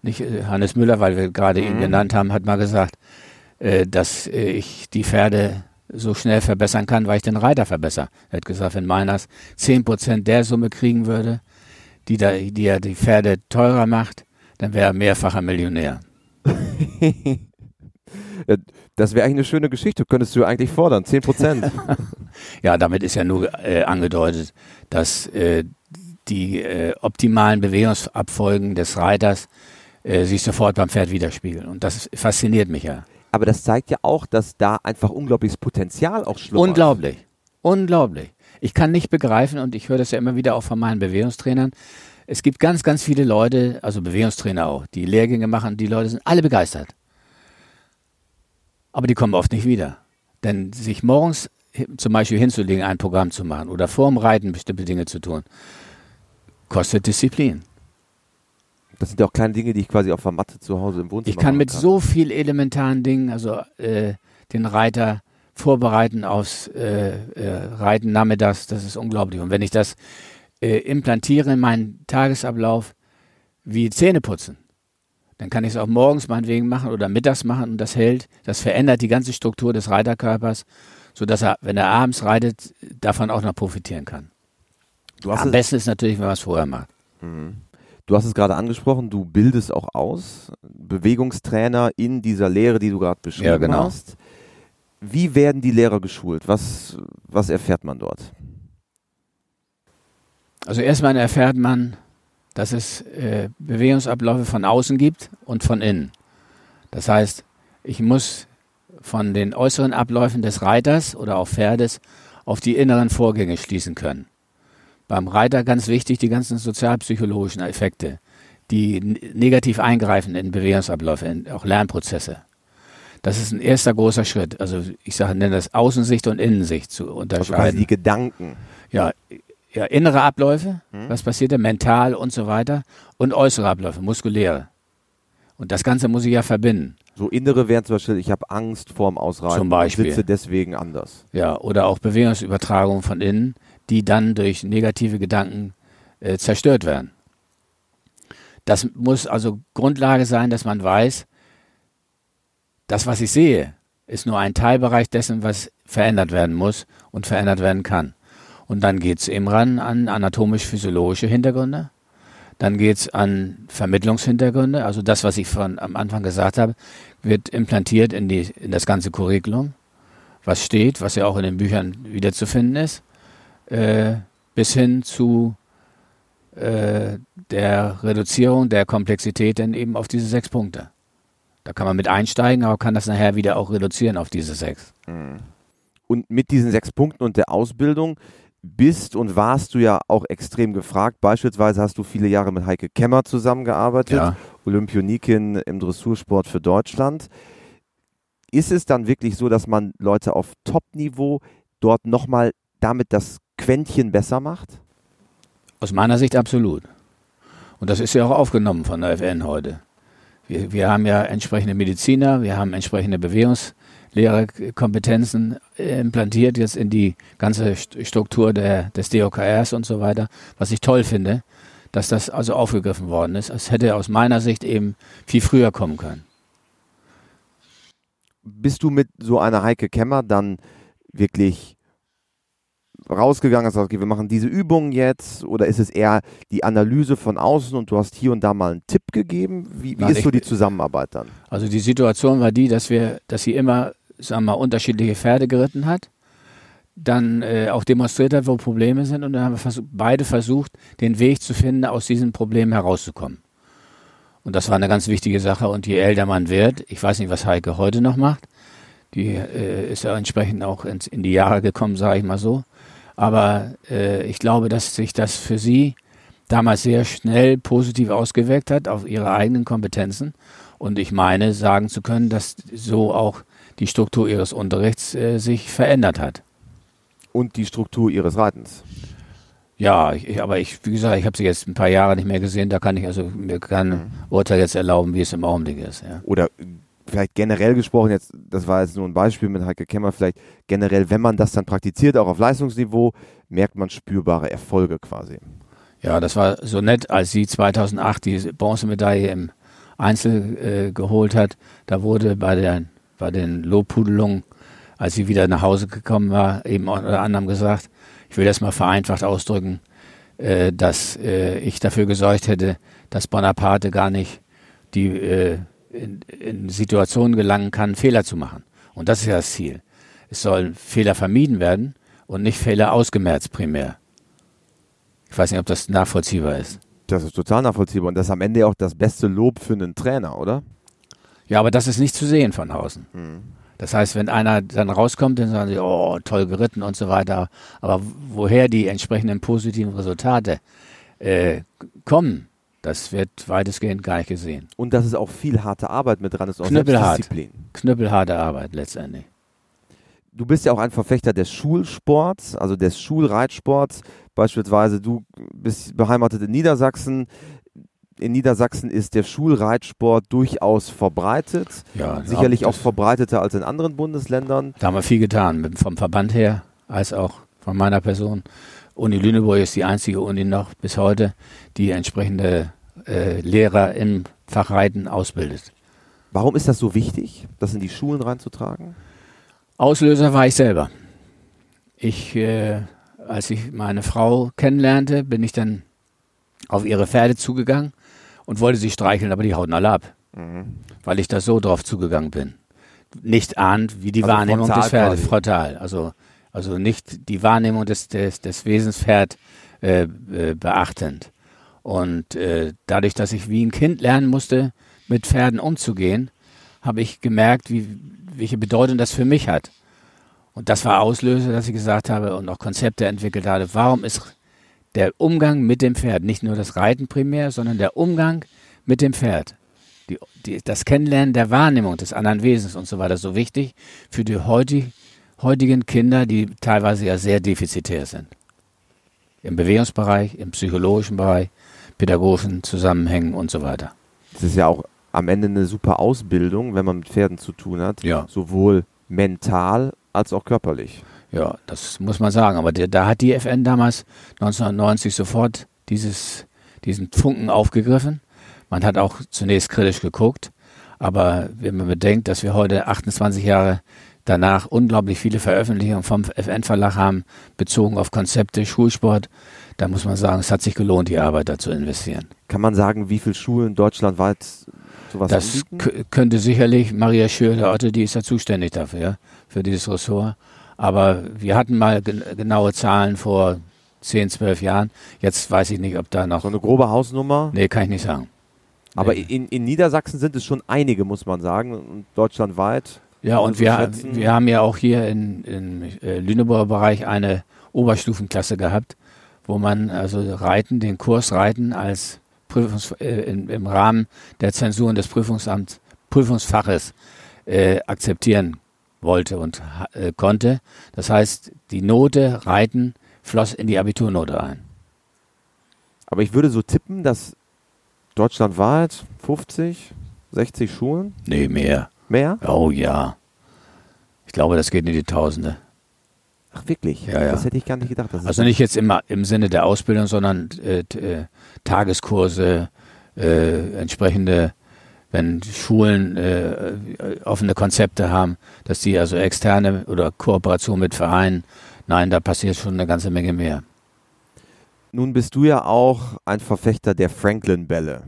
Speaker 2: Nicht äh, Hannes Müller, weil wir gerade ihn
Speaker 1: Mhm.
Speaker 2: genannt haben, hat mal gesagt, äh, dass äh, ich die Pferde so schnell verbessern kann, weil ich den Reiter verbessere. Er hat gesagt, wenn Meiners 10% der Summe kriegen würde, die, da, die er die Pferde teurer macht, dann wäre er mehrfacher Millionär. <laughs>
Speaker 1: Das wäre eigentlich eine schöne Geschichte. Könntest du eigentlich fordern. 10 Prozent. <laughs>
Speaker 2: Ja, damit ist ja nur äh, angedeutet, dass äh, die äh, optimalen Bewegungsabfolgen des Reiters äh, sich sofort beim Pferd widerspiegeln. Und das fasziniert mich ja.
Speaker 1: Aber das zeigt ja auch, dass da einfach unglaubliches Potenzial auch schlummert.
Speaker 2: Unglaublich. Unglaublich. Ich kann nicht begreifen, und ich höre das ja immer wieder auch von meinen Bewegungstrainern, es gibt ganz, ganz viele Leute, also Bewegungstrainer auch, die Lehrgänge machen, die Leute sind alle begeistert. Aber die kommen oft nicht wieder. Denn sich morgens zum Beispiel hinzulegen, ein Programm zu machen oder vorm Reiten bestimmte Dinge zu tun, kostet Disziplin.
Speaker 1: Das sind ja auch kleine Dinge, die ich quasi auf der Matte zu Hause im Wohnzimmer
Speaker 2: Ich kann mit so viel elementaren Dingen, also äh, den Reiter vorbereiten aufs äh, äh, Reiten nachmittags, das ist unglaublich. Und wenn ich das äh, implantiere in meinen Tagesablauf wie Zähne putzen, dann kann ich es auch morgens meinetwegen machen oder mittags machen und das hält, das verändert die ganze Struktur des Reiterkörpers, sodass er, wenn er abends reitet, davon auch noch profitieren kann. Am
Speaker 1: es,
Speaker 2: besten ist natürlich, wenn man es vorher macht.
Speaker 1: du hast es gerade angesprochen, du bildest auch aus, Bewegungstrainer in dieser Lehre, die du gerade beschrieben
Speaker 2: Ja, genau.
Speaker 1: hast. Wie werden die Lehrer geschult? Was, was erfährt man dort?
Speaker 2: Also erstmal erfährt man, dass es äh, Bewegungsabläufe von außen gibt und von innen. Das heißt, ich muss von den äußeren Abläufen des Reiters oder auch Pferdes auf die inneren Vorgänge schließen können. Beim Reiter ganz wichtig die ganzen sozialpsychologischen Effekte, die negativ eingreifen in Bewegungsabläufe, in auch Lernprozesse. Das ist ein erster großer Schritt. Also ich sage, nenne das Außensicht und Innensicht zu
Speaker 1: Also quasi
Speaker 2: unterscheiden
Speaker 1: die Gedanken.
Speaker 2: ja, ja, innere Abläufe,
Speaker 1: Mhm.
Speaker 2: was passiert da, mental und so weiter, und äußere Abläufe, muskuläre. Und das Ganze muss ich ja verbinden.
Speaker 1: So innere wären zum Beispiel, ich habe Angst vorm Ausreiten
Speaker 2: Zum Beispiel.
Speaker 1: und sitze deswegen anders.
Speaker 2: Ja, oder auch Bewegungsübertragungen von innen, die dann durch negative Gedanken äh, zerstört werden. Das muss also Grundlage sein, dass man weiß, das, was ich sehe, ist nur ein Teilbereich dessen, was verändert werden muss und verändert werden kann. Und dann geht's eben ran an anatomisch-physiologische Hintergründe. Dann geht's an Vermittlungshintergründe. Also das, was ich von am Anfang gesagt habe, wird implantiert in, die, in das ganze Curriculum, was steht, was ja auch in den Büchern wiederzufinden ist, äh, bis hin zu äh, der Reduzierung der Komplexität dann eben auf diese sechs Punkte. Da kann man mit einsteigen, aber kann das nachher wieder auch reduzieren auf diese sechs.
Speaker 1: Und mit diesen sechs Punkten und der Ausbildung bist und warst du ja auch extrem gefragt. Beispielsweise hast du viele Jahre mit Heike Kemmer zusammengearbeitet,
Speaker 2: Ja.
Speaker 1: Olympionikin im Dressursport für Deutschland. Ist es dann wirklich so, dass man Leute auf Top-Niveau dort nochmal damit das Quäntchen besser macht?
Speaker 2: Aus meiner Sicht absolut. Und das ist ja auch aufgenommen von der FN heute. Wir, wir haben ja entsprechende Mediziner, wir haben entsprechende Bewegungslehrerkompetenzen äh, implantiert jetzt in die ganze St- Struktur der, des DOKRs und so weiter, was ich toll finde, dass das also aufgegriffen worden ist. Es hätte aus meiner Sicht eben viel früher kommen können.
Speaker 1: Bist du mit so einer Heike Kemmer dann wirklich rausgegangen und sagst, okay, wir machen diese Übungen jetzt? Oder ist es eher die Analyse von außen und du hast hier und da mal einen Tipp gegeben? Wie, wie
Speaker 2: Nein,
Speaker 1: ist so die Zusammenarbeit dann?
Speaker 2: Also die Situation war die, dass wir, dass sie immer, sagen wir mal, unterschiedliche Pferde geritten hat, dann äh, auch demonstriert hat, wo Probleme sind und dann haben wir versuch, beide versucht, den Weg zu finden, aus diesen Problemen herauszukommen. Und das war eine ganz wichtige Sache und je älter man wird, ich weiß nicht, was Heike heute noch macht, die äh, ist ja entsprechend auch ins, in die Jahre gekommen, sage ich mal so, aber äh, ich glaube, dass sich das für sie damals sehr schnell positiv ausgewirkt hat auf ihre eigenen Kompetenzen und ich meine, sagen zu können, dass so auch die Struktur ihres Unterrichts äh, sich verändert hat.
Speaker 1: Und die Struktur ihres Reitens.
Speaker 2: Ja, ich, ich- aber ich, wie gesagt, ich habe sie jetzt ein paar Jahre nicht mehr gesehen, da kann ich also mir kein Urteil jetzt erlauben, wie es im Augenblick ist. Ja.
Speaker 1: Oder vielleicht generell gesprochen, jetzt das war jetzt nur ein Beispiel mit Heike Kemmer, vielleicht generell, wenn man das dann praktiziert, auch auf Leistungsniveau, merkt man spürbare Erfolge quasi.
Speaker 2: Ja, das war so nett, als sie 2008 die Bronzemedaille im Einzel äh, geholt hat. Da wurde bei, der, bei den Lobpudelungen, als sie wieder nach Hause gekommen war, eben unter anderem gesagt, ich will das mal vereinfacht ausdrücken, äh, dass äh, ich dafür gesorgt hätte, dass Bonaparte gar nicht die äh, in, in Situationen gelangen kann, Fehler zu machen. Und das ist ja das Ziel. Es sollen Fehler vermieden werden und nicht Fehler ausgemerzt primär. Ich weiß nicht, ob das nachvollziehbar ist.
Speaker 1: Das ist total nachvollziehbar und das ist am Ende auch das beste Lob für einen Trainer, oder?
Speaker 2: Ja, aber das ist nicht zu sehen von außen.
Speaker 1: Hm.
Speaker 2: Das heißt, wenn einer dann rauskommt, dann sagen sie, oh, toll geritten und so weiter. Aber woher die entsprechenden positiven Resultate äh, kommen, das wird weitestgehend gar nicht gesehen.
Speaker 1: Und dass es auch viel harte Arbeit mit dran ist, auch
Speaker 2: Knüppelhart.
Speaker 1: Selbstdisziplin.
Speaker 2: Knüppelharte Arbeit letztendlich.
Speaker 1: Du bist ja auch ein Verfechter des Schulsports, also des Schulreitsports. Beispielsweise, du bist beheimatet in Niedersachsen. In Niedersachsen ist der Schulreitsport durchaus verbreitet.
Speaker 2: Ja,
Speaker 1: Sicherlich auch verbreiteter als in anderen Bundesländern.
Speaker 2: Da haben wir viel getan, vom Verband her als auch von meiner Person. Uni Lüneburg ist die einzige Uni noch bis heute, die entsprechende äh, Lehrer im Fach Reiten ausbildet.
Speaker 1: Warum ist das so wichtig, das in die Schulen reinzutragen?
Speaker 2: Auslöser war ich selber. Ich, äh, als ich meine Frau kennenlernte, bin ich dann auf ihre Pferde zugegangen und wollte sie streicheln, aber die hauten alle ab, weil ich da so drauf zugegangen bin. Nicht ahnt, wie die
Speaker 1: Also
Speaker 2: Wahrnehmung des Pferdes, frontal. Also, also nicht die Wahrnehmung des, des, des Wesenspferd äh, äh, beachtend. Und äh, dadurch, dass ich wie ein Kind lernen musste, mit Pferden umzugehen, habe ich gemerkt, wie, welche Bedeutung das für mich hat. Und das war Auslöser, dass ich gesagt habe und auch Konzepte entwickelt habe. Warum ist der Umgang mit dem Pferd, nicht nur das Reiten primär, sondern der Umgang mit dem Pferd, die, die, das Kennenlernen der Wahrnehmung des anderen Wesens und so weiter so wichtig für die heutig, heutigen Kinder, die teilweise ja sehr defizitär sind. Im Bewegungsbereich, im psychologischen Bereich, pädagogischen Zusammenhängen und so weiter.
Speaker 1: Das ist ja auch am Ende eine super Ausbildung, wenn man mit Pferden zu tun hat.
Speaker 2: Ja.
Speaker 1: Sowohl mental als auch körperlich.
Speaker 2: Ja, das muss man sagen. Aber der, da hat die FN damals 1990 sofort dieses, diesen Funken aufgegriffen. Man hat auch zunächst kritisch geguckt. Aber wenn man bedenkt, dass wir heute 28 Jahre danach unglaublich viele Veröffentlichungen vom FN-Verlag haben, bezogen auf Konzepte, Schulsport, da muss man sagen, es hat sich gelohnt, die Arbeit da zu investieren.
Speaker 1: Kann man sagen, wie viele Schulen deutschlandweit sowas
Speaker 2: Das könnte sicherlich Maria Schürle-Otte, die ist ja zuständig dafür, für dieses Ressort. Aber wir hatten mal gen genaue Zahlen vor 10, 12 Jahren. Jetzt weiß ich nicht, ob da noch.
Speaker 1: So eine grobe Hausnummer.
Speaker 2: Nee, kann ich nicht sagen.
Speaker 1: Aber
Speaker 2: Nee.
Speaker 1: in, in Niedersachsen sind es schon einige, muss man sagen. Deutschlandweit.
Speaker 2: Ja, und wir,
Speaker 1: schätzen-
Speaker 2: wir haben ja auch hier in, in äh, Lüneburger Bereich eine Oberstufenklasse gehabt, wo man also Reiten, den Kurs Reiten als Prüfungs, äh, in, im Rahmen der Zensuren des Prüfungsamts, Prüfungsfaches äh, akzeptieren wollte und äh, konnte. Das heißt, die Note Reiten floss in die Abiturnote ein.
Speaker 1: Aber ich würde so tippen, dass deutschlandweit 50, 60 Schulen
Speaker 2: Nee, mehr.
Speaker 1: mehr.
Speaker 2: Oh ja. Ich glaube, das geht in die Tausende.
Speaker 1: Ach wirklich?
Speaker 2: Ja, ja.
Speaker 1: Das hätte ich gar nicht gedacht.
Speaker 2: Also nicht jetzt im, im Sinne der Ausbildung, sondern äh, äh, Tageskurse, äh, entsprechende, wenn Schulen äh, offene Konzepte haben, dass die also externe oder Kooperation mit Vereinen, nein, da passiert schon eine ganze Menge mehr.
Speaker 1: Nun bist du ja auch ein Verfechter der Franklin-Bälle.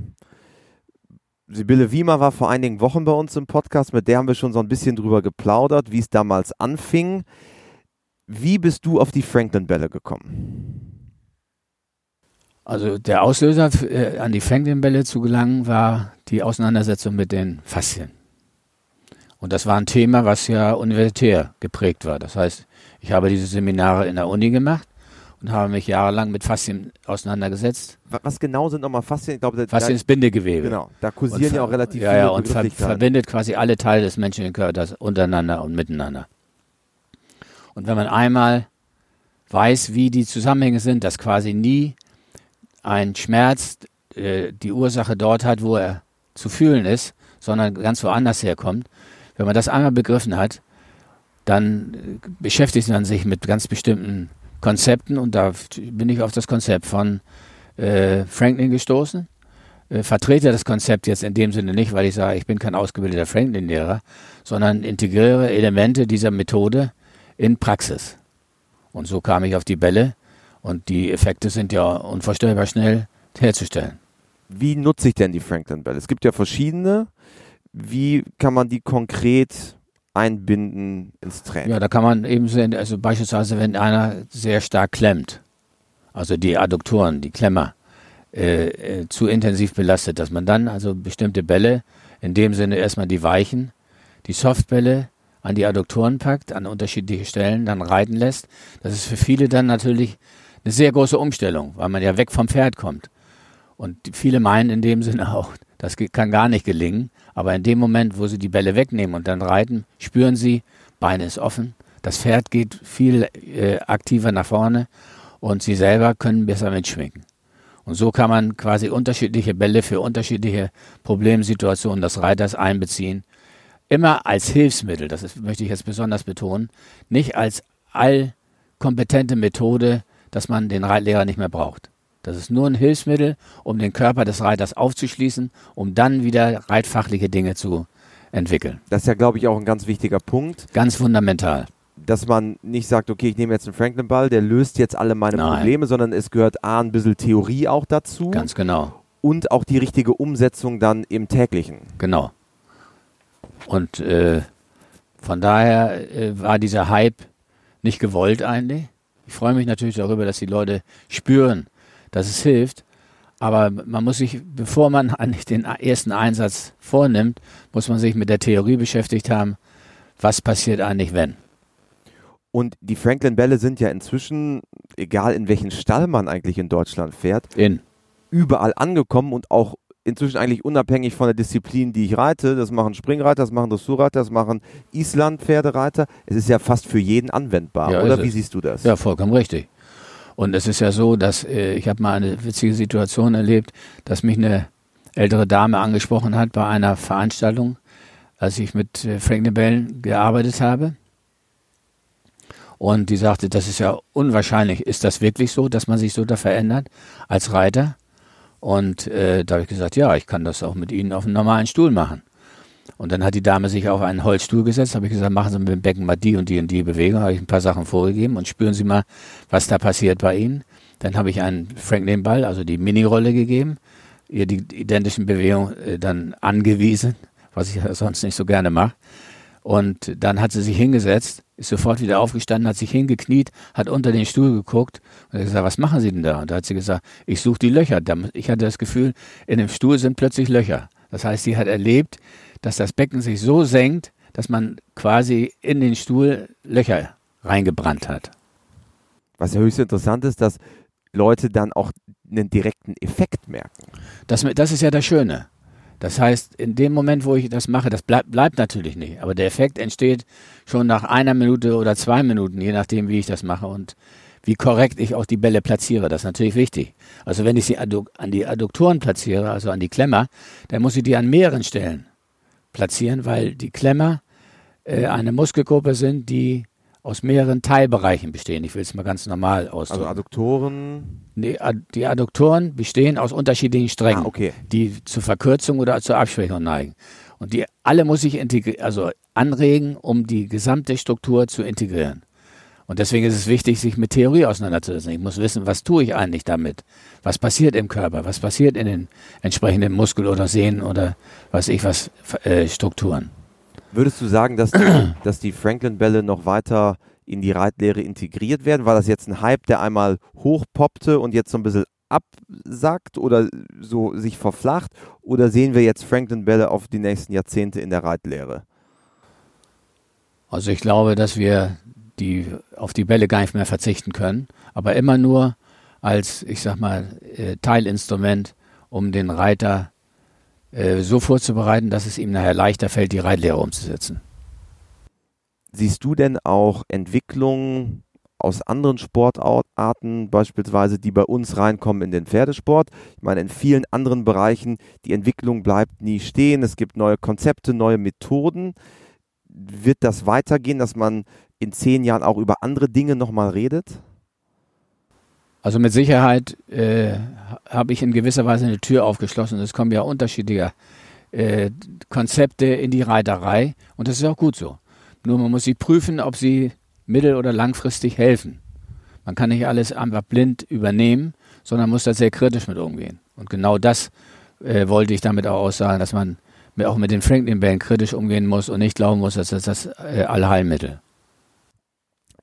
Speaker 1: Sibylle Wiemer war vor einigen Wochen bei uns im Podcast, mit der haben wir schon so ein bisschen drüber geplaudert, wie es damals anfing. Wie bist du auf die Franklin-Bälle gekommen?
Speaker 2: Also der Auslöser äh, an die Franklin-Bälle zu gelangen war die Auseinandersetzung mit den Faszien. Und das war ein Thema, was ja universitär geprägt war. Das heißt, ich habe diese Seminare in der Uni gemacht und habe mich jahrelang mit Faszien auseinandergesetzt.
Speaker 1: Wa- Was genau sind nochmal Faszien? Ich glaube,
Speaker 2: Faszien ist Bindegewebe.
Speaker 1: genau, da kursieren ja auch relativ
Speaker 2: ja,
Speaker 1: viele
Speaker 2: ja, und ver verbindet quasi alle Teile des menschlichen Körpers untereinander und miteinander. Und wenn man einmal weiß, wie die Zusammenhänge sind, dass quasi nie ein Schmerz äh, die Ursache dort hat, wo er zu fühlen ist, sondern ganz woanders herkommt, Wenn man das einmal begriffen hat, dann äh, beschäftigt man sich mit ganz bestimmten Konzepten und da bin ich auf das Konzept von äh, Franklin gestoßen. Äh, vertrete das Konzept jetzt in dem Sinne nicht, weil ich sage, ich bin kein ausgebildeter Franklin-Lehrer, sondern integriere Elemente dieser Methode in Praxis. Und so kam ich auf die Bälle und die Effekte sind ja unvorstellbar schnell herzustellen.
Speaker 1: Wie nutze ich denn die Franklin-Bälle? Es gibt ja verschiedene. Wie kann man die konkret einbinden ins Training?
Speaker 2: Ja, da kann man eben sehen, also beispielsweise, wenn einer sehr stark klemmt, also die Adduktoren, die Klemmer, äh, äh, zu intensiv belastet, dass man dann also bestimmte Bälle, in dem Sinne erstmal die weichen, die Softbälle an die Adduktoren packt, an unterschiedliche Stellen dann reiten lässt. Das ist für viele dann natürlich eine sehr große Umstellung, weil man ja weg vom Pferd kommt. Und viele meinen in dem Sinne auch, das kann gar nicht gelingen. Aber in dem Moment, wo sie die Bälle wegnehmen und dann reiten, spüren sie, Beine ist offen, das Pferd geht viel äh, aktiver nach vorne und sie selber können besser mitschwingen. Und so kann man quasi unterschiedliche Bälle für unterschiedliche Problemsituationen des Reiters einbeziehen. Immer als Hilfsmittel, das ist, möchte ich jetzt besonders betonen, nicht als allkompetente Methode, dass man den Reitlehrer nicht mehr braucht. Das ist nur ein Hilfsmittel, um den Körper des Reiters aufzuschließen, um dann wieder reitfachliche Dinge zu entwickeln.
Speaker 1: Das ist ja, glaube ich, auch ein ganz wichtiger Punkt.
Speaker 2: Ganz fundamental.
Speaker 1: Dass man nicht sagt, okay, ich nehme jetzt einen Franklin-Ball, der löst jetzt alle meine Nein. Probleme, sondern es gehört A, ein bisschen Theorie auch dazu.
Speaker 2: Ganz genau.
Speaker 1: Und auch die richtige Umsetzung dann im täglichen.
Speaker 2: Genau. Und äh, von daher äh, war dieser Hype nicht gewollt eigentlich. Ich freue mich natürlich darüber, dass die Leute spüren, dass es hilft. Aber man muss sich, bevor man <laughs> eigentlich den ersten Einsatz vornimmt, muss man sich mit der Theorie beschäftigt haben, was passiert eigentlich, wenn.
Speaker 1: Und die Franklin-Bälle sind ja inzwischen, egal in welchen Stall man eigentlich in Deutschland fährt,
Speaker 2: in.
Speaker 1: überall angekommen und auch inzwischen eigentlich unabhängig von der Disziplin, die ich reite. Das machen Springreiter, das machen Dressurreiter, das machen Island-Pferdereiter. Es ist ja fast für jeden anwendbar, ja, oder? Wie siehst du das?
Speaker 2: Ja, vollkommen richtig. Und es ist ja so, dass äh, ich habe mal eine witzige Situation erlebt, dass mich eine ältere Dame angesprochen hat bei einer Veranstaltung, als ich mit äh, Frank Bellen gearbeitet habe. Und die sagte, das ist ja unwahrscheinlich. Ist das wirklich so, dass man sich so da verändert als Reiter? Und äh, da habe ich gesagt, ja, ich kann das auch mit Ihnen auf einem normalen Stuhl machen. Und dann hat die Dame sich auf einen Holzstuhl gesetzt, habe ich gesagt, machen Sie mit dem Becken mal die und die und die Bewegung, habe ich ein paar Sachen vorgegeben und spüren Sie mal, was da passiert bei Ihnen. Dann habe ich einen Franklin Ball, also die Mini-Rolle gegeben, ihr die identischen Bewegungen äh, dann angewiesen, was ich sonst nicht so gerne mache. Und dann hat sie sich hingesetzt, ist sofort wieder aufgestanden, hat sich hingekniet, hat unter den Stuhl geguckt und hat gesagt, was machen Sie denn da? Und da hat sie gesagt, ich suche die Löcher. Ich hatte das Gefühl, in dem Stuhl sind plötzlich Löcher. Das heißt, sie hat erlebt, dass das Becken sich so senkt, dass man quasi in den Stuhl Löcher reingebrannt hat.
Speaker 1: Was ja höchst interessant ist, dass Leute dann auch einen direkten Effekt merken.
Speaker 2: Das, das ist ja das Schöne. Das heißt, in dem Moment, wo ich das mache, das bleib, bleibt natürlich nicht. Aber der Effekt entsteht schon nach einer Minute oder zwei Minuten, je nachdem, wie ich das mache und wie korrekt ich auch die Bälle platziere. Das ist natürlich wichtig. Also wenn ich sie an die Adduktoren platziere, also an die Klemmer, dann muss ich die an mehreren Stellen platzieren, weil die Klemmer äh, eine Muskelgruppe sind, die aus mehreren Teilbereichen bestehen. Ich will es mal ganz normal ausdrücken.
Speaker 1: Also Adduktoren?
Speaker 2: Nee, die Adduktoren bestehen aus unterschiedlichen Strängen,
Speaker 1: ah, okay.
Speaker 2: die zur Verkürzung oder zur Abschwächung neigen. Und die alle muss ich also anregen, um die gesamte Struktur zu integrieren. Und deswegen ist es wichtig, sich mit Theorie auseinanderzusetzen. Ich muss wissen, was tue ich eigentlich damit? Was passiert im Körper? Was passiert in den entsprechenden Muskel- oder Sehnen oder was ich was äh, Strukturen?
Speaker 1: Würdest du sagen, dass die, <clears throat> dass die Franklin-Bälle noch weiter in die Reitlehre integriert werden? War das jetzt ein Hype, der einmal hochpoppte und jetzt so ein bisschen absackt oder so sich verflacht? Oder sehen wir jetzt Franklin-Bälle auf die nächsten Jahrzehnte in der Reitlehre?
Speaker 2: Also ich glaube, dass wir die auf die Bälle gar nicht mehr verzichten können, aber immer nur als, ich sag mal, äh, Teilinstrument, um den Reiter äh, so vorzubereiten, dass es ihm nachher leichter fällt, die Reitlehre umzusetzen.
Speaker 1: Siehst du denn auch Entwicklungen aus anderen Sportarten, beispielsweise, die bei uns reinkommen in den Pferdesport? Ich meine, in vielen anderen Bereichen, die Entwicklung bleibt nie stehen. Es gibt neue Konzepte, neue Methoden. wird das weitergehen, dass man in zehn Jahren auch über andere Dinge nochmal redet?
Speaker 2: Also mit Sicherheit äh, habe ich in gewisser Weise eine Tür aufgeschlossen. Es kommen ja unterschiedliche äh, Konzepte in die Reiterei und das ist auch gut so. Nur man muss sie prüfen, ob sie mittel- oder langfristig helfen. Man kann nicht alles einfach blind übernehmen, sondern muss da sehr kritisch mit umgehen. Und genau das äh, wollte ich damit auch aussagen, dass man auch mit den Franklin-Bällen kritisch umgehen muss und nicht glauben muss, dass das das äh, Allheilmittel.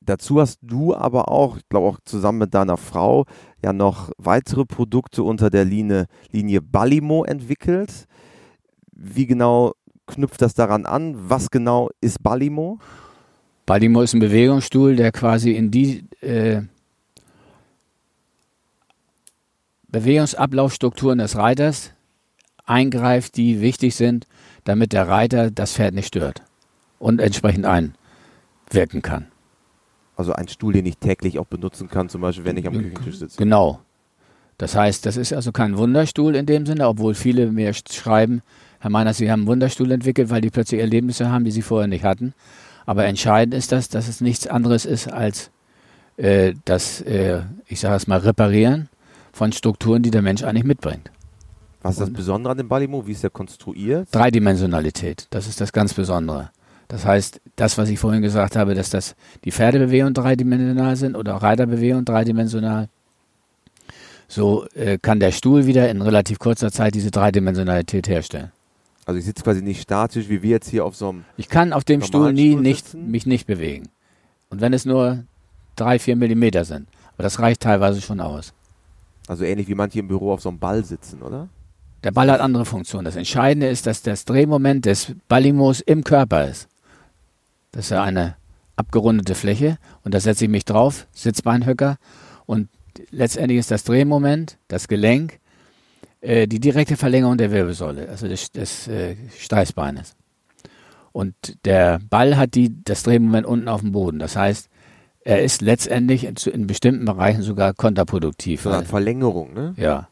Speaker 1: Dazu hast du aber auch, ich glaube auch zusammen mit deiner Frau, ja noch weitere Produkte unter der Linie, Linie Balimo entwickelt. Wie genau knüpft das daran an? Was genau ist Balimo?
Speaker 2: Balimo ist ein Bewegungsstuhl, der quasi in die äh, Bewegungsablaufstrukturen des Reiters eingreift, die wichtig sind, damit der Reiter das Pferd nicht stört und entsprechend einwirken kann.
Speaker 1: Also ein Stuhl, den ich täglich auch benutzen kann, zum Beispiel, wenn ich am Küchentisch sitze.
Speaker 2: Genau. Das heißt, das ist also kein Wunderstuhl in dem Sinne, obwohl viele mir schreiben, Herr Meiners, Sie haben einen Wunderstuhl entwickelt, weil die plötzlich Erlebnisse haben, die sie vorher nicht hatten. Aber entscheidend ist das, dass es nichts anderes ist als äh, das, äh, ich sage es mal, Reparieren von Strukturen, die der Mensch eigentlich mitbringt.
Speaker 1: Was ist das Besondere an dem Balimo? Wie ist der konstruiert?
Speaker 2: Dreidimensionalität, das ist das ganz Besondere. Das heißt, das, was ich vorhin gesagt habe, dass das die Pferdebewegung dreidimensional sind oder auch Reiterbewegung dreidimensional, so äh, kann der Stuhl wieder in relativ kurzer Zeit diese Dreidimensionalität herstellen.
Speaker 1: Also ich sitze quasi nicht statisch, wie wir jetzt hier auf so einem.
Speaker 2: Ich kann auf dem Stuhl nie Stuhl nicht, mich nicht bewegen. Und wenn es nur drei, vier Millimeter sind. Aber das reicht teilweise schon aus.
Speaker 1: Also ähnlich wie manche im Büro auf so einem Ball sitzen, oder?
Speaker 2: Der Ball hat andere Funktionen. Das Entscheidende ist, dass das Drehmoment des Ballimos im Körper ist. Das ist ja eine abgerundete Fläche und da setze ich mich drauf, Sitzbeinhöcker und letztendlich ist das Drehmoment, das Gelenk, äh, die direkte Verlängerung der Wirbelsäule, also des, des äh, Steißbeines. Und der Ball hat die, das Drehmoment unten auf dem Boden. Das heißt, er ist letztendlich in, in bestimmten Bereichen sogar kontraproduktiv.
Speaker 1: So eine Verlängerung, ne?
Speaker 2: Ja.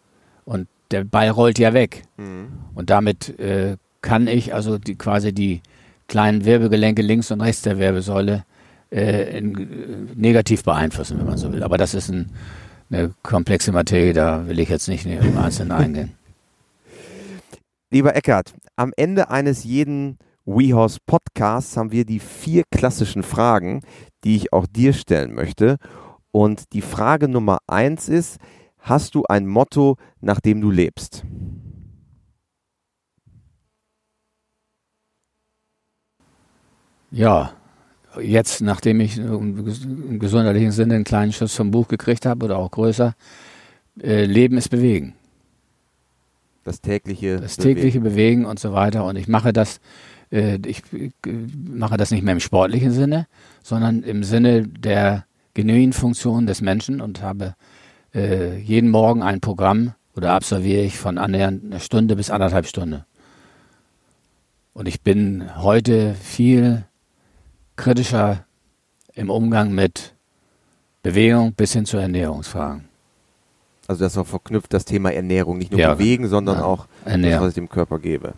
Speaker 2: Und der Ball rollt ja weg. Mhm. Und damit äh, kann ich also die, quasi die kleinen Wirbelgelenke links und rechts der Wirbelsäule äh, in, negativ beeinflussen, wenn man so will. Aber das ist ein, eine komplexe Materie, da will ich jetzt nicht im Einzelnen <laughs> eingehen.
Speaker 1: Lieber Eckert, am Ende eines jeden WeHorse Podcasts haben wir die vier klassischen Fragen, die ich auch dir stellen möchte. Und die Frage Nummer eins ist, hast du ein Motto, nach dem du lebst?
Speaker 2: Ja, jetzt, nachdem ich im gesundheitlichen Sinne einen kleinen Schuss vom Buch gekriegt habe oder auch größer, äh, Leben ist bewegen.
Speaker 1: Das tägliche
Speaker 2: Das tägliche bewegen. bewegen und so weiter. Und ich mache das, äh, ich äh, mache das nicht mehr im sportlichen Sinne, sondern im Sinne der genuinen Funktion des Menschen und habe äh, jeden Morgen ein Programm oder absolviere ich von annähernd einer Stunde bis anderthalb Stunden. Und ich bin heute viel kritischer im Umgang mit Bewegung bis hin zu Ernährungsfragen.
Speaker 1: Also das auch verknüpft das Thema Ernährung, nicht nur ja, Bewegen, sondern ja, auch Ernährung. das, was ich dem Körper gebe.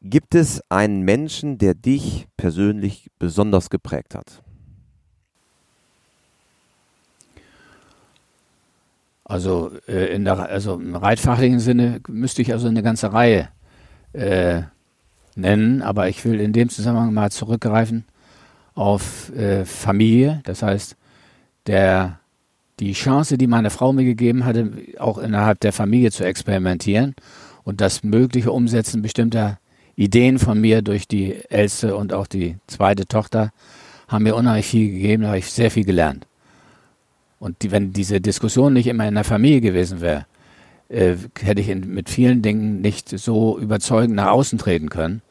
Speaker 1: Gibt es einen Menschen, der dich persönlich besonders geprägt hat?
Speaker 2: Also, äh, in der, also im reitfachlichen Sinne müsste ich also eine ganze Reihe äh, nennen, aber ich will in dem Zusammenhang mal zurückgreifen auf äh, Familie. Das heißt, der, die Chance, die meine Frau mir gegeben hatte, auch innerhalb der Familie zu experimentieren und das mögliche Umsetzen bestimmter Ideen von mir durch die älteste und auch die zweite Tochter haben mir unheimlich viel gegeben, da habe ich sehr viel gelernt. Und die, wenn diese Diskussion nicht immer in der Familie gewesen wäre, äh, hätte ich in, mit vielen Dingen nicht so überzeugend nach außen treten können.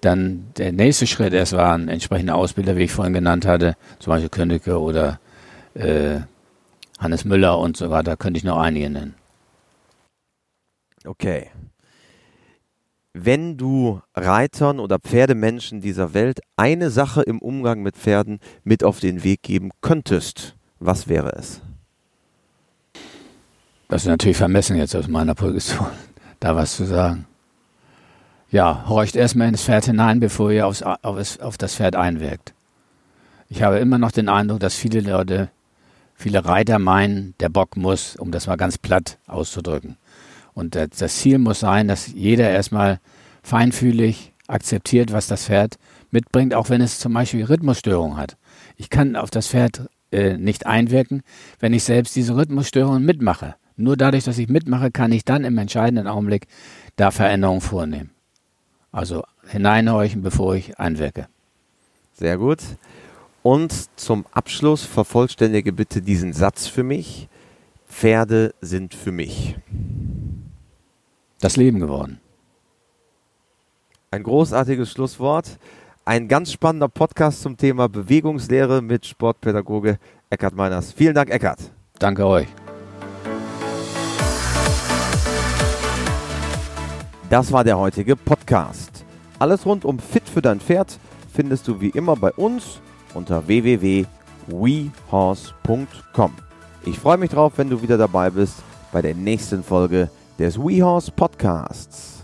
Speaker 2: Dann der nächste Schritt erst waren entsprechende Ausbilder, wie ich vorhin genannt hatte, zum Beispiel Königke oder äh, Hannes Müller und so weiter, könnte ich noch einige nennen.
Speaker 1: Okay. Wenn du Reitern oder Pferdemenschen dieser Welt eine Sache im Umgang mit Pferden mit auf den Weg geben könntest, was wäre es?
Speaker 2: Das ist natürlich vermessen jetzt aus meiner Position, <laughs> da was zu sagen. Ja, horcht erstmal ins Pferd hinein, bevor ihr aufs, auf, auf das Pferd einwirkt. Ich habe immer noch den Eindruck, dass viele Leute, viele Reiter meinen, der Bock muss, um das mal ganz platt auszudrücken. Und das Ziel muss sein, dass jeder erstmal feinfühlig akzeptiert, was das Pferd mitbringt, auch wenn es zum Beispiel Rhythmusstörungen hat. Ich kann auf das Pferd äh, nicht einwirken, wenn ich selbst diese Rhythmusstörungen mitmache. Nur dadurch, dass ich mitmache, kann ich dann im entscheidenden Augenblick da Veränderungen vornehmen. Also hineinhorchen, bevor ich einwirke.
Speaker 1: Sehr gut. Und zum Abschluss vervollständige bitte diesen Satz für mich. Pferde sind für mich.
Speaker 2: Das Leben geworden.
Speaker 1: Ein großartiges Schlusswort. Ein ganz spannender Podcast zum Thema Bewegungslehre mit Sportpädagoge Eckhard Meiners. Vielen Dank, Eckhard.
Speaker 2: Danke euch.
Speaker 1: Das war der heutige Podcast. Alles rund um Fit für dein Pferd findest du wie immer bei uns unter www.wehorse.com. Ich freue mich drauf, wenn du wieder dabei bist bei der nächsten Folge des WeHorse Podcasts.